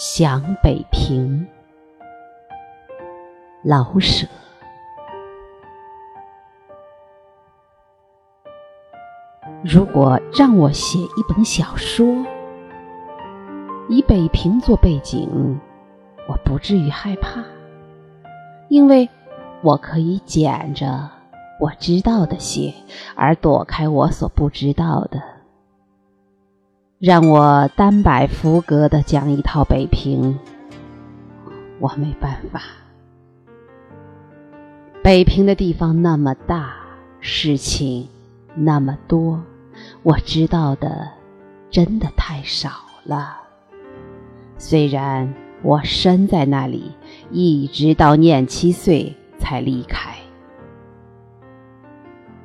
想北平，老舍。如果让我写一本小说，以北平做背景，我不至于害怕，因为我可以捡着我知道的写，而躲开我所不知道的。让我单摆浮格的讲一套北平，我没办法。北平的地方那么大，事情那么多，我知道的真的太少了。虽然我生在那里，一直到念七岁才离开。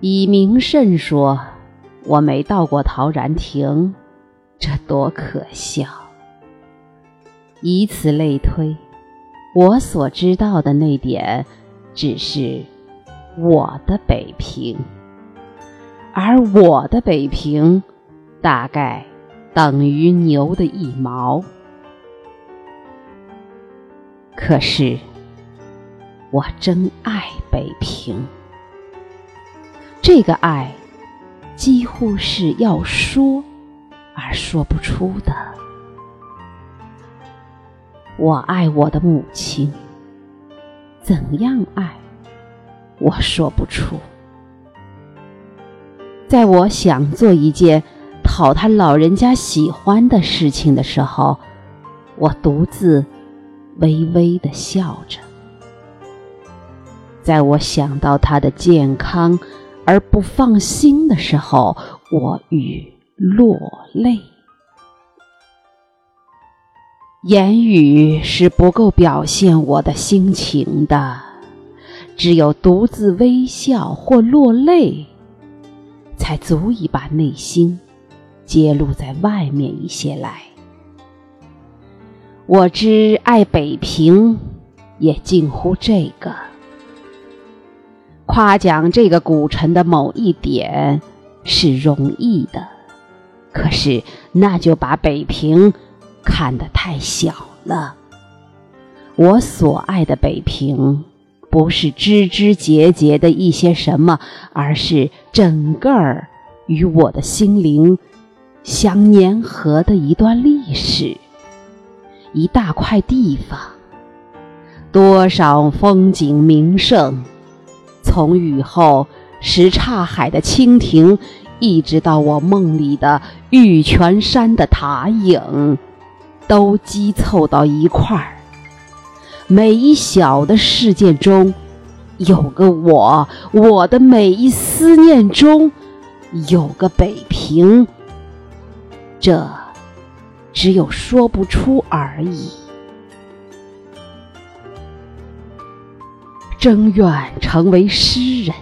以明慎说，我没到过陶然亭，这多可笑！以此类推，我所知道的那点，只是我的北平，而我的北平，大概等于牛的一毛。可是，我真爱北平。这个爱，几乎是要说而说不出的。我爱我的母亲，怎样爱，我说不出。在我想做一件讨他老人家喜欢的事情的时候，我独自。微微的笑着，在我想到他的健康而不放心的时候，我与落泪。言语是不够表现我的心情的，只有独自微笑或落泪，才足以把内心揭露在外面一些来。我之爱北平，也近乎这个。夸奖这个古城的某一点是容易的，可是那就把北平看得太小了。我所爱的北平，不是枝枝节节的一些什么，而是整个儿与我的心灵相粘合的一段历史。一大块地方，多少风景名胜，从雨后什刹海的蜻蜓，一直到我梦里的玉泉山的塔影，都积凑到一块儿。每一小的事件中，有个我；我的每一思念中，有个北平。这。只有说不出而已。真愿成为诗人，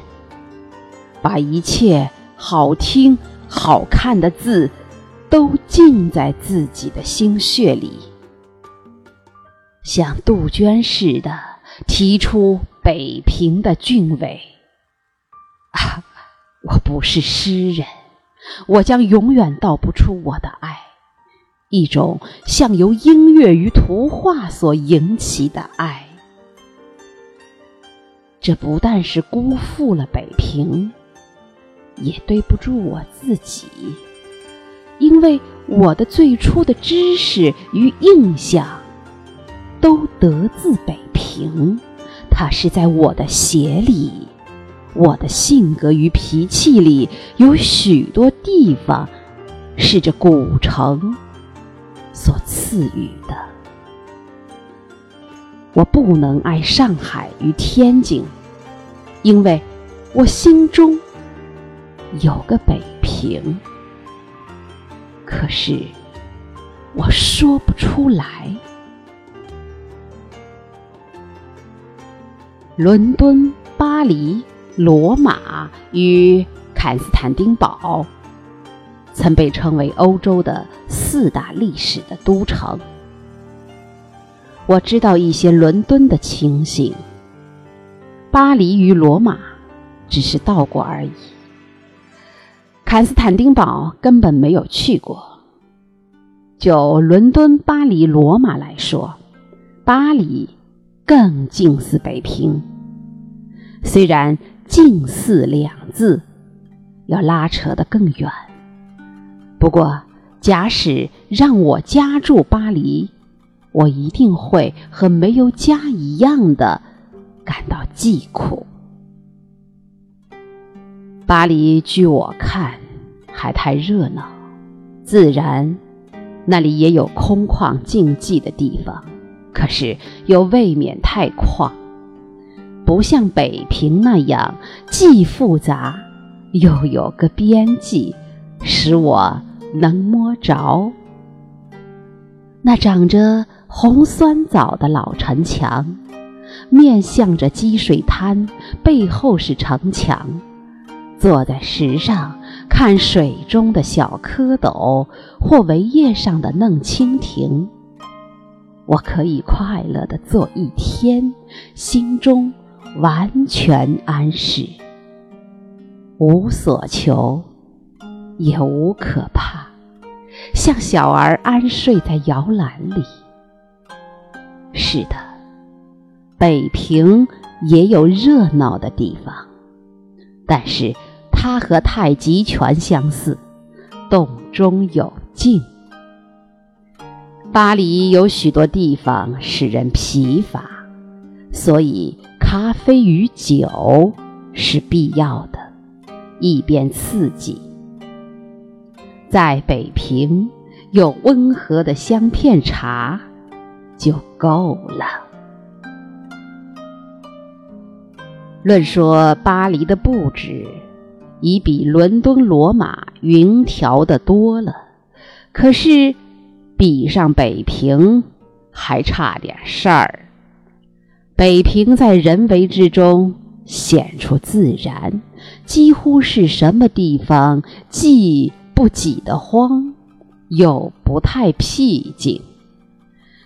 把一切好听、好看的字都浸在自己的心血里，像杜鹃似的提出北平的俊伟。啊，我不是诗人，我将永远道不出我的爱。一种像由音乐与图画所引起的爱，这不但是辜负了北平，也对不住我自己，因为我的最初的知识与印象都得自北平，它是在我的血里，我的性格与脾气里有许多地方是这古城。所赐予的，我不能爱上海与天津，因为我心中有个北平，可是我说不出来。伦敦、巴黎、罗马与坎斯坦丁堡。曾被称为欧洲的四大历史的都城。我知道一些伦敦的情形，巴黎与罗马只是到过而已，坎斯坦丁堡根本没有去过。就伦敦、巴黎、罗马来说，巴黎更近似北平。虽然“近似”两字要拉扯得更远，不过假使让我家住巴黎，我一定会和没有家一样的感到疾苦。巴黎，据我看，还太热闹，自然。那里也有空旷静寂的地方，可是又未免太旷，不像北平那样既复杂又有个边际，使我能摸着。那长着红酸枣的老城墙，面向着积水滩，背后是城墙。坐在石上看水中的小蝌蚪，或围叶上的嫩蜻蜓，我可以快乐地坐一天，心中完全安适，无所求，也无可怕，像小儿安睡在摇篮里。是的，北平也有热闹的地方。但是它和太极拳相似，动中有静。巴黎有许多地方使人疲乏，所以咖啡与酒是必要的，以便刺激。在北平有温和的香片茶就够了。论说巴黎的布置，已比伦敦、罗马匀调的多了，可是比上北平还差点事儿。北平在人为之中显出自然，几乎是什么地方既不挤得慌，又不太僻静。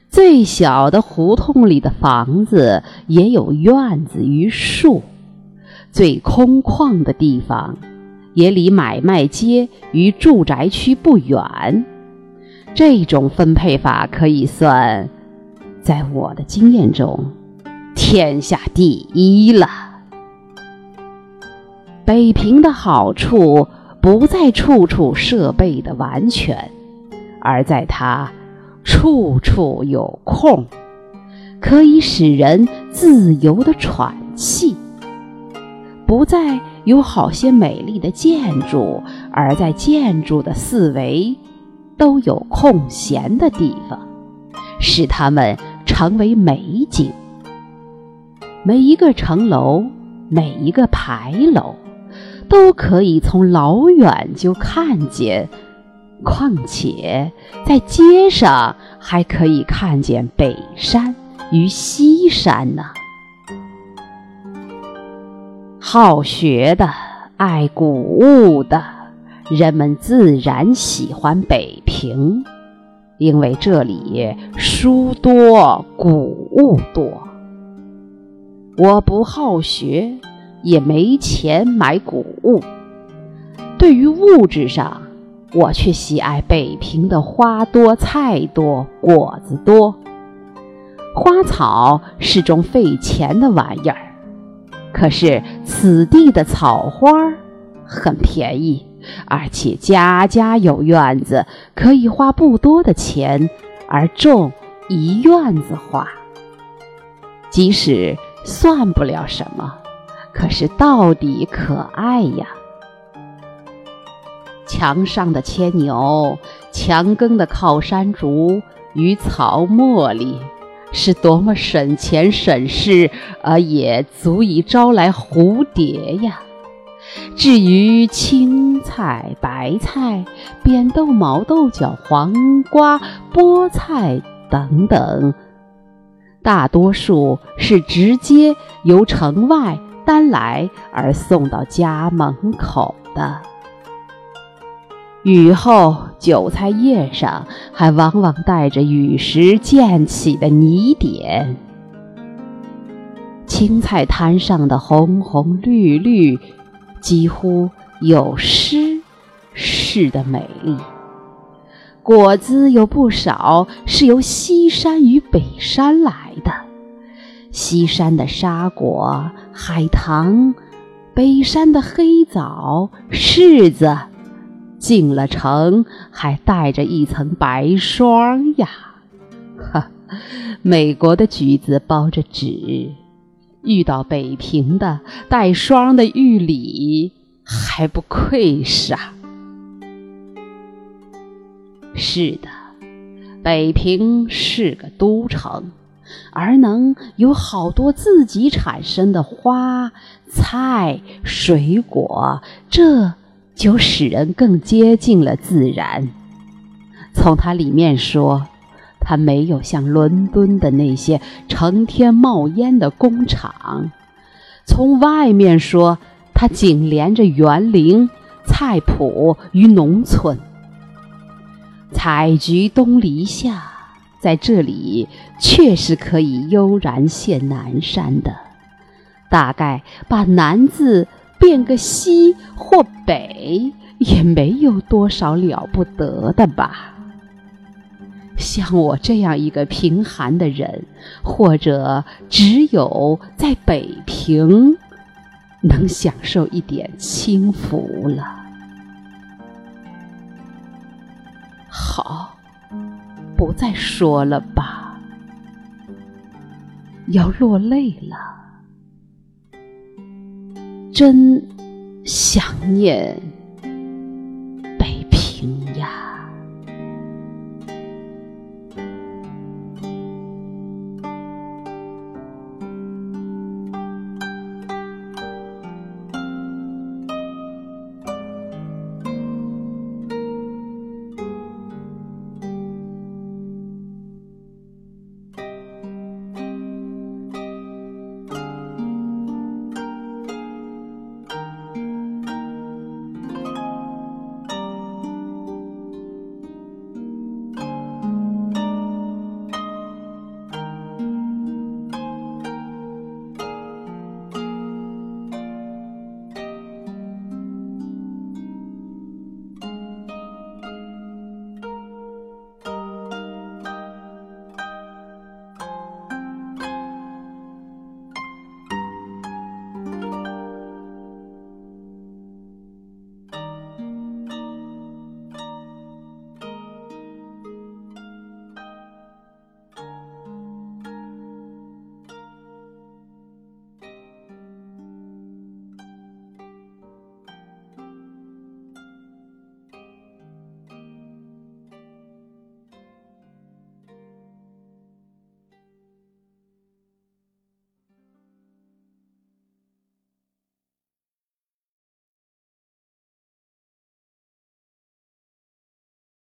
最小的胡同里的房子也有院子与树。最空旷的地方，也离买卖街与住宅区不远。这种分配法可以算，在我的经验中，天下第一了。北平的好处不在处处设备的完全，而在它处处有空，可以使人自由的喘气。不再有好些美丽的建筑，而在建筑的四围都有空闲的地方，使它们成为美景。每一个城楼，每一个牌楼，都可以从老远就看见。况且在街上还可以看见北山与西山呢。好学的、爱古物的人们自然喜欢北平，因为这里书多、古物多。我不好学，也没钱买古物。对于物质上，我却喜爱北平的花多、菜多、果子多。花草是种费钱的玩意儿。可是此地的草花很便宜，而且家家有院子，可以花不多的钱而种一院子花。即使算不了什么，可是到底可爱呀！墙上的牵牛，墙根的靠山竹与草茉莉。是多么省钱省事，而也足以招来蝴蝶呀！至于青菜、白菜、扁豆、毛豆角、黄瓜、菠菜等等，大多数是直接由城外担来而送到家门口的。雨后，韭菜叶上还往往带着雨时溅起的泥点。青菜摊上的红红绿绿，几乎有诗似的美丽。果子有不少是由西山与北山来的。西山的沙果、海棠，北山的黑枣、柿子，进了城还带着一层白霜呀！哈，美国的橘子包着纸，遇到北平的带霜的玉李，还不愧是啊。是的，北平是个都城。而能有好多自己产生的花、菜、水果，这就使人更接近了自然。从它里面说，它没有像伦敦的那些成天冒烟的工厂；从外面说，它紧连着园林、菜圃与农村。采菊东篱下。在这里，确实可以悠然见南山的。大概把“南”字变个“西”或“北”，也没有多少了不得的吧。像我这样一个贫寒的人，或者只有在北平，能享受一点清福了。好。不再说了吧，要落泪了，真想念。